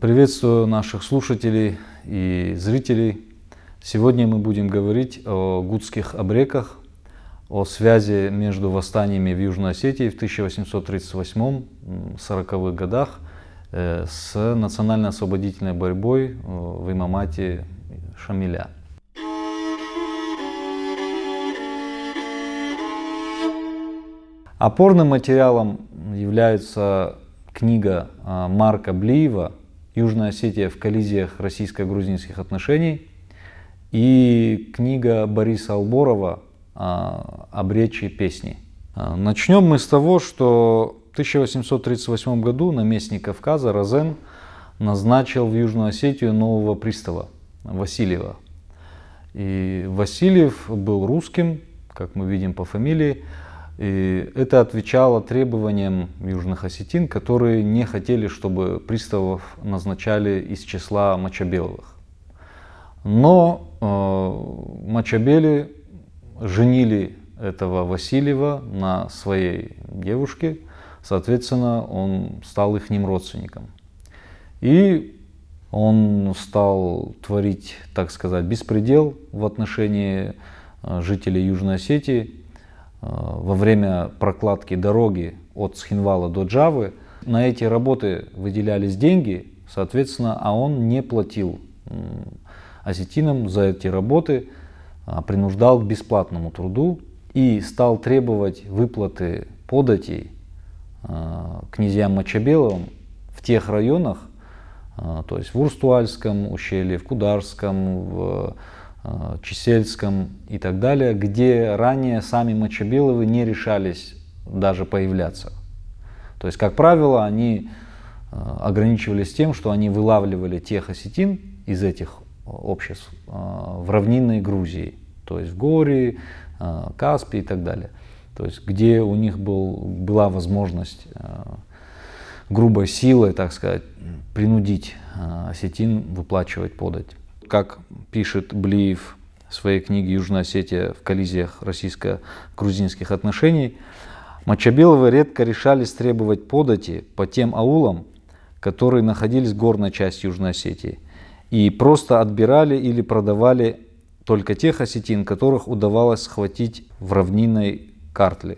Приветствую наших слушателей и зрителей. Сегодня мы будем говорить о гудских обреках, о связи между восстаниями в Южной Осетии в 1838-40-х годах э, с национально-освободительной борьбой э, в имамате Шамиля. Опорным материалом является книга Марка Блиева «Южная Осетия в коллизиях российско-грузинских отношений» и книга Бориса Алборова а, «Обречи песни». А, начнем мы с того, что в 1838 году наместник Кавказа Розен назначил в Южную Осетию нового пристава Васильева. И Васильев был русским, как мы видим по фамилии, и это отвечало требованиям южных осетин, которые не хотели, чтобы приставов назначали из числа мочабеловых. Но э, мочабели женили этого Васильева на своей девушке, соответственно, он стал их родственником. И он стал творить, так сказать, беспредел в отношении э, жителей Южной Осетии, во время прокладки дороги от Схинвала до Джавы. На эти работы выделялись деньги, соответственно, а он не платил осетинам за эти работы, а принуждал к бесплатному труду и стал требовать выплаты податей э, князьям Мачабеловым в тех районах, э, то есть в Урстуальском ущелье, в Кударском, в Э, Чесельском и так далее, где ранее сами Мочебеловы не решались даже появляться. То есть, как правило, они э, ограничивались тем, что они вылавливали тех осетин из этих обществ э, в равнинной Грузии, то есть в Горе, Каспии и так далее. То есть, где у них был, была возможность грубой силой, так сказать, принудить осетин выплачивать подать как пишет Блиев в своей книге «Южная Осетия в коллизиях российско-грузинских отношений», Мочабеловы редко решались требовать подати по тем аулам, которые находились в горной части Южной Осетии, и просто отбирали или продавали только тех осетин, которых удавалось схватить в равнинной картле.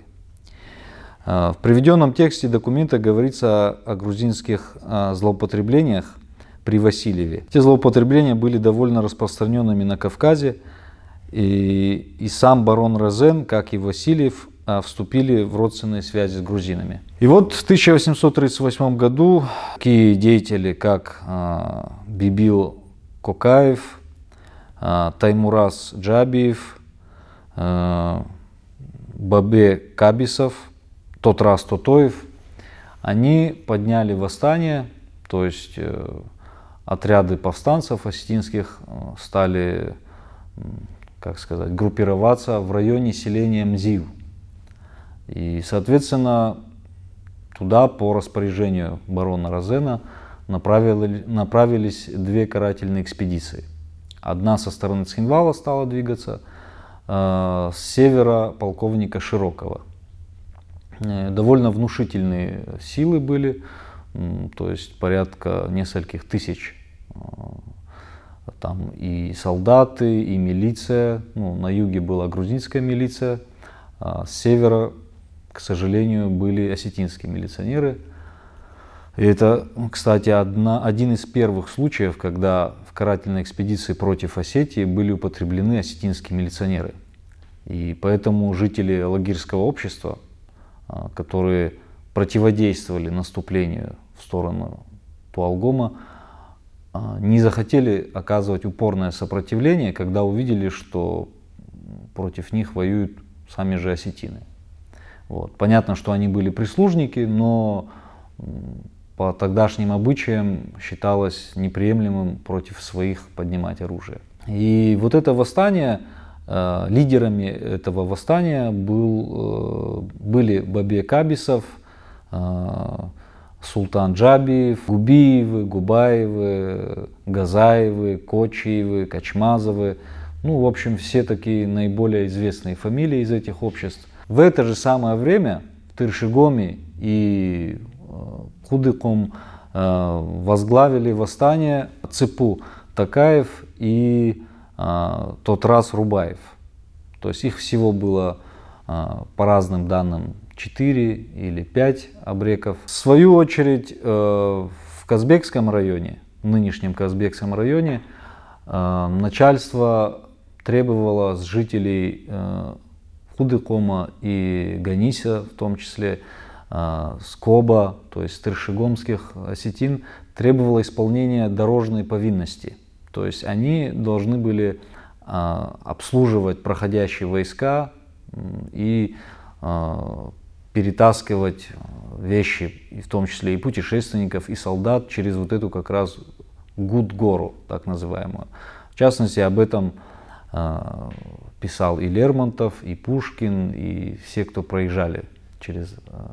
А, в приведенном тексте документа говорится о грузинских а, злоупотреблениях при Васильеве. Эти злоупотребления были довольно распространенными на Кавказе, и, и сам барон Розен, как и Васильев, а, вступили в родственные связи с грузинами. И вот в 1838 году такие деятели, как а, Бибил Кокаев, а, Таймурас Джабиев, Бабе Кабисов, Тотрас Тотоев, они подняли восстание, то есть э, отряды повстанцев осетинских э, стали, как сказать, группироваться в районе селения Мзив. И, соответственно, туда по распоряжению барона Розена направили, направились две карательные экспедиции. Одна со стороны Цхинвала стала двигаться, э, с севера полковника Широкого. Э, довольно внушительные силы были, то есть порядка нескольких тысяч а, там и солдаты, и милиция. Ну, на юге была грузинская милиция, а с севера, к сожалению, были осетинские милиционеры. И это, кстати, одна, один из первых случаев, когда в карательной экспедиции против Осетии были употреблены осетинские милиционеры. И поэтому жители лагерского общества, а, которые противодействовали наступлению сторону Туалгома, а, не захотели оказывать упорное сопротивление, когда увидели, что против них воюют сами же осетины. Вот. Понятно, что они были прислужники, но по тогдашним обычаям считалось неприемлемым против своих поднимать оружие. И вот это восстание, э, лидерами этого восстания был, э, были Бабе Кабисов, э, Султан Джабиев, Губиевы, Губаевы, Газаевы, Кочиевы, Качмазовы. Ну, в общем, все такие наиболее известные фамилии из этих обществ. В это же самое время в Тыршигоме и э, Кудыком возглавили восстание Цепу Такаев и тот раз Рубаев. То есть их всего было по разным данным 4 или 5 абреков. В свою очередь в Казбекском районе, нынешнем Казбекском районе, начальство требовало с жителей Худыкома и Ганиса, в том числе Скоба, то есть Тыршигомских осетин, требовало исполнения дорожной повинности. То есть они должны были обслуживать проходящие войска и перетаскивать вещи, в том числе и путешественников, и солдат через вот эту как раз Гуд-гору, так называемую. В частности, об этом писал и Лермонтов, и Пушкин, и все, кто проезжали через э,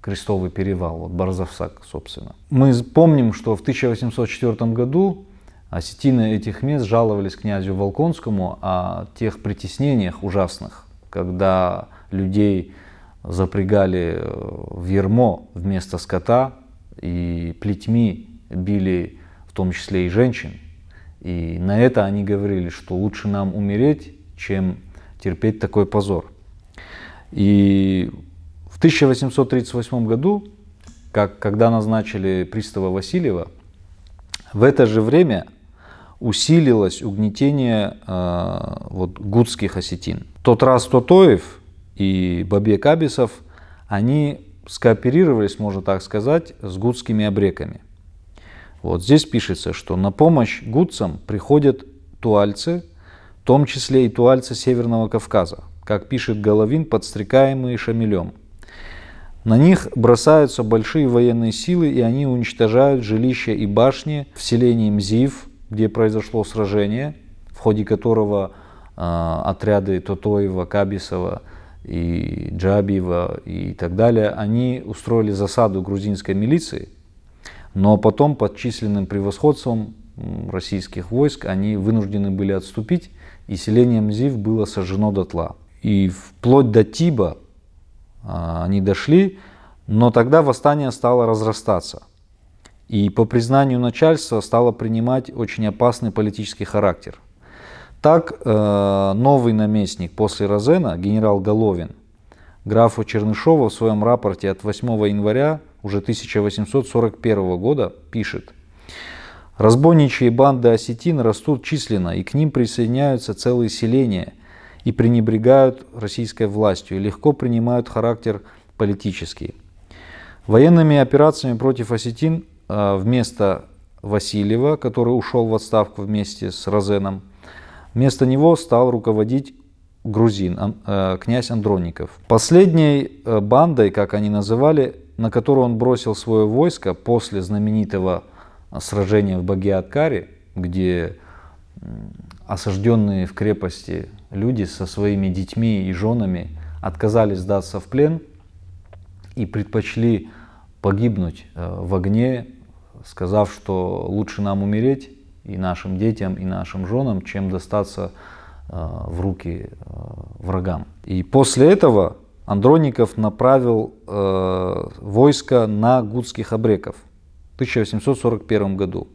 Крестовый перевал, вот Барзавсак, собственно. Мы помним, что в 1804 году осетины этих мест жаловались князю Волконскому о тех притеснениях ужасных, когда людей запрягали э, в ермо вместо скота и плетьми били в том числе и женщин. И на это они говорили, что лучше нам умереть, чем терпеть такой позор. И в 1838 году, как, когда назначили пристава Васильева, в это же время усилилось угнетение э, вот, гудских осетин. Тот раз Тотоев и Бабек Абисов, они скооперировались, можно так сказать, с гудскими обреками. Вот здесь пишется, что на помощь гудцам приходят туальцы – в том числе и туальцы Северного Кавказа, как пишет Головин, подстрекаемые Шамилем. На них бросаются большие военные силы, и они уничтожают жилища и башни в селении Мзив, где произошло сражение, в ходе которого э, отряды Тотоева, Кабисова и Джабиева и так далее, они устроили засаду грузинской милиции, но потом под численным превосходством российских войск они вынуждены были отступить, и селение Мзив было сожжено дотла. И вплоть до Тиба а, они дошли, но тогда восстание стало разрастаться. И по признанию начальства стало принимать очень опасный политический характер. Так э, новый наместник после Розена, генерал Головин, графу Чернышова в своем рапорте от 8 января уже 1841 года пишет – Разбойничьи банды осетин растут численно, и к ним присоединяются целые селения и пренебрегают российской властью, и легко принимают характер политический. Военными операциями против осетин а, вместо Васильева, который ушел в отставку вместе с Розеном, вместо него стал руководить грузин, а, князь Андроников. Последней а, бандой, как они называли, на которую он бросил свое войско после знаменитого сражение в Багиаткаре, где осажденные в крепости люди со своими детьми и женами отказались сдаться в плен и предпочли погибнуть э, в огне, сказав, что лучше нам умереть и нашим детям, и нашим женам, чем достаться э, в руки э, врагам. И после этого Андроников направил войско на гудских обреков. 1841 году.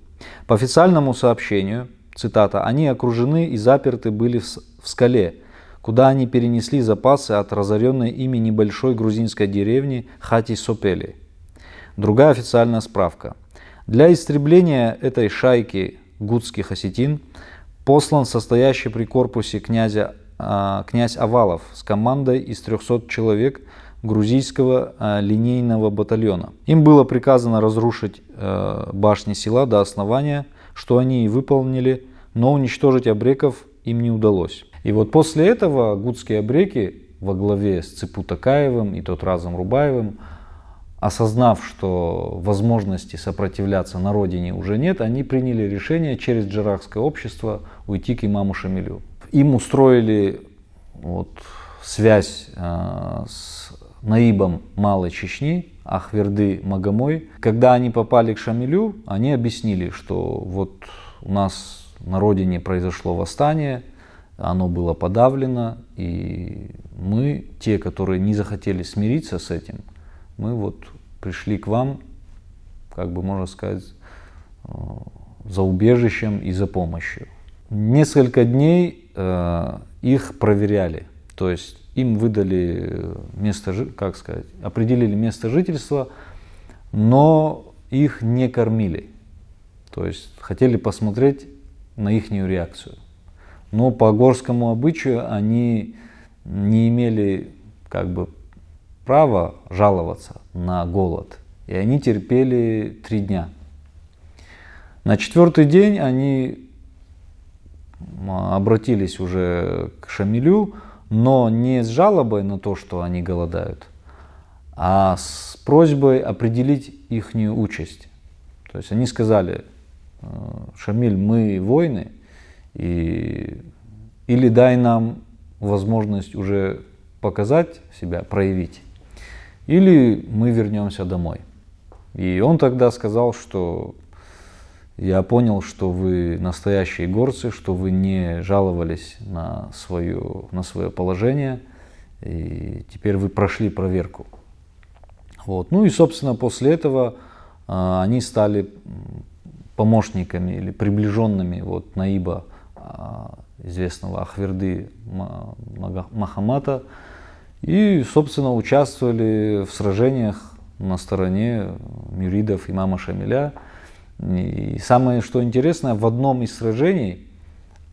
По официальному сообщению, цитата, они окружены и заперты были в, в скале, куда они перенесли запасы от разоренной ими небольшой грузинской деревни Хати-Сопели. Другая официальная справка. Для истребления этой шайки гудских осетин послан состоящий при корпусе князя, э, князь Авалов с командой из 300 человек грузийского э, линейного батальона. Им было приказано разрушить э, башни села до основания, что они и выполнили, но уничтожить обреков им не удалось. И вот после этого гудские обреки во главе с Цепутакаевым и тот разом Рубаевым, осознав, что возможности сопротивляться на родине уже нет, они приняли решение через джарахское общество уйти к имаму Шамилю. Им устроили вот, связь э, с наибом Малой Чечни, Ахверды Магомой. Когда они попали к Шамилю, они объяснили, что вот у нас на родине произошло восстание, оно было подавлено, и мы, те, которые не захотели смириться с этим, мы вот пришли к вам как бы можно сказать, э, за убежищем и за помощью. Несколько дней э, их проверяли, то есть им выдали место, как сказать, определили место жительства, но их не кормили. То есть хотели посмотреть на их реакцию. Но по горскому обычаю они не имели как бы права жаловаться на голод. И они терпели три дня. На четвертый день они обратились уже к Шамилю, но не с жалобой на то, что они голодают, а с просьбой определить их участь. То есть они сказали, «Э, Шамиль, мы воины, и или дай нам возможность уже показать себя, проявить, или мы вернемся домой. И он тогда сказал, что я понял, что вы настоящие горцы, что вы не жаловались на, свое, на свое положение, и теперь вы прошли проверку. Вот. Ну и, собственно, после этого э, они стали помощниками или приближенными вот, Наиба, э, известного Ахверды Махамата, и, собственно, участвовали в сражениях на стороне мюридов имама Шамиля – и самое, что интересно, в одном из сражений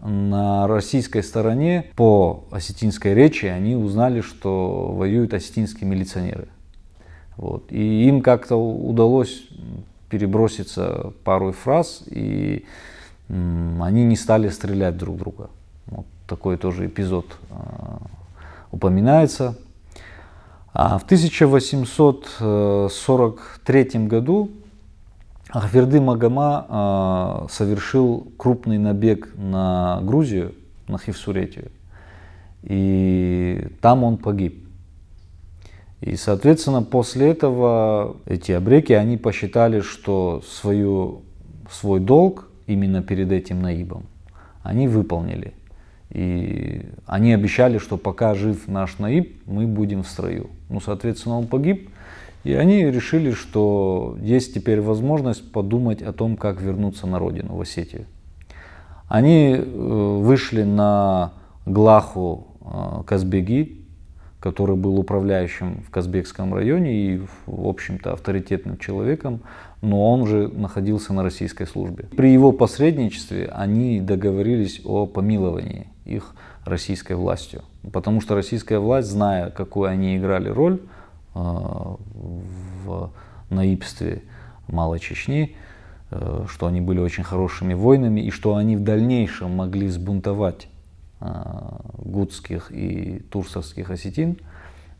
на российской стороне по осетинской речи они узнали, что воюют осетинские милиционеры. Вот. И им как-то удалось переброситься пару фраз, и они не стали стрелять друг друга. Вот такой тоже эпизод э, упоминается. А в 1843 году Ахверды Магома э, совершил крупный набег на Грузию, на Хивсуретию, и там он погиб. И, соответственно, после этого эти обреки, они посчитали, что свою, свой долг именно перед этим наибом они выполнили. И они обещали, что пока жив наш наиб, мы будем в строю. Ну, соответственно, он погиб, и они решили, что есть теперь возможность подумать о том, как вернуться на родину, в Осетию. Они э, вышли на Глаху э, Казбеги, который был управляющим в Казбекском районе и, в общем-то, авторитетным человеком, но он же находился на российской службе. При его посредничестве они договорились о помиловании их российской властью, потому что российская власть, зная, какую они играли роль, Э, в наибстве Малой Чечни, э, что они были очень хорошими воинами и что они в дальнейшем могли сбунтовать э, гудских и турсовских осетин,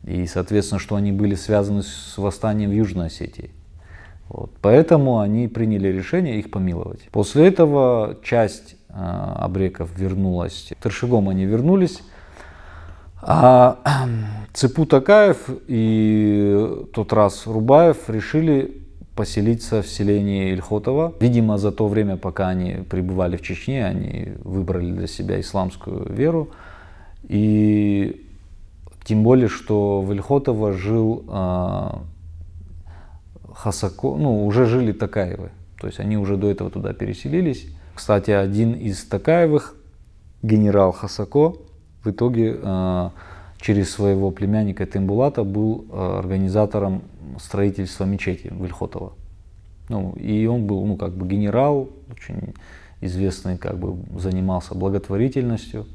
и, соответственно, что они были связаны с восстанием в Южной Осетии. Вот. Поэтому они приняли решение их помиловать. После этого часть э, абреков вернулась, Тершигом они вернулись, а Цепу Такаев и тот раз Рубаев решили поселиться в селении Ильхотова. Видимо, за то время, пока они пребывали в Чечне, они выбрали для себя исламскую веру. И тем более, что в Ильхотово жил э, Хасако, ну, уже жили Такаевы. То есть они уже до этого туда переселились. Кстати, один из Такаевых, генерал Хасако, в итоге э, через своего племянника Тембулата был э, организатором строительства мечети Вильхотова. Ну, и он был, ну, как бы генерал, очень известный, как бы занимался благотворительностью.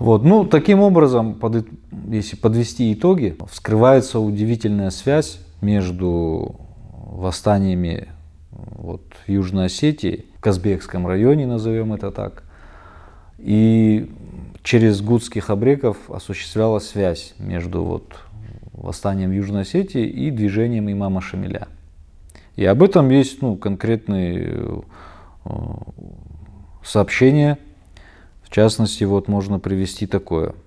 Вот. Ну, таким образом, под, если подвести итоги, вскрывается удивительная связь между восстаниями вот, в Южной Осетии, в Казбекском районе, назовем это так, и через гудских обреков осуществлялась связь между вот восстанием в Южной Осетии и движением имама Шамиля. И об этом есть ну, конкретные э, сообщения. В частности, вот можно привести такое –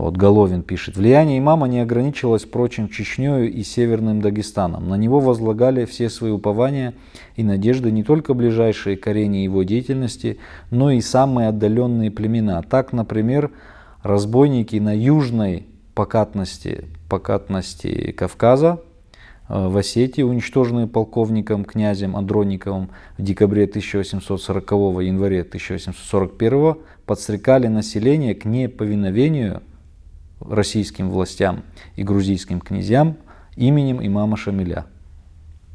вот Головин пишет, влияние имама не ограничивалось, впрочем, Чечнею и Северным Дагестаном. На него возлагали все свои упования и надежды не только ближайшие к его деятельности, но и самые отдаленные племена. Так, например, разбойники на южной покатности, покатности Кавказа, в Осетии, уничтоженные полковником князем Андрониковым в декабре 1840 январе 1841 подстрекали население к неповиновению российским властям и грузийским князьям именем имама Шамиля.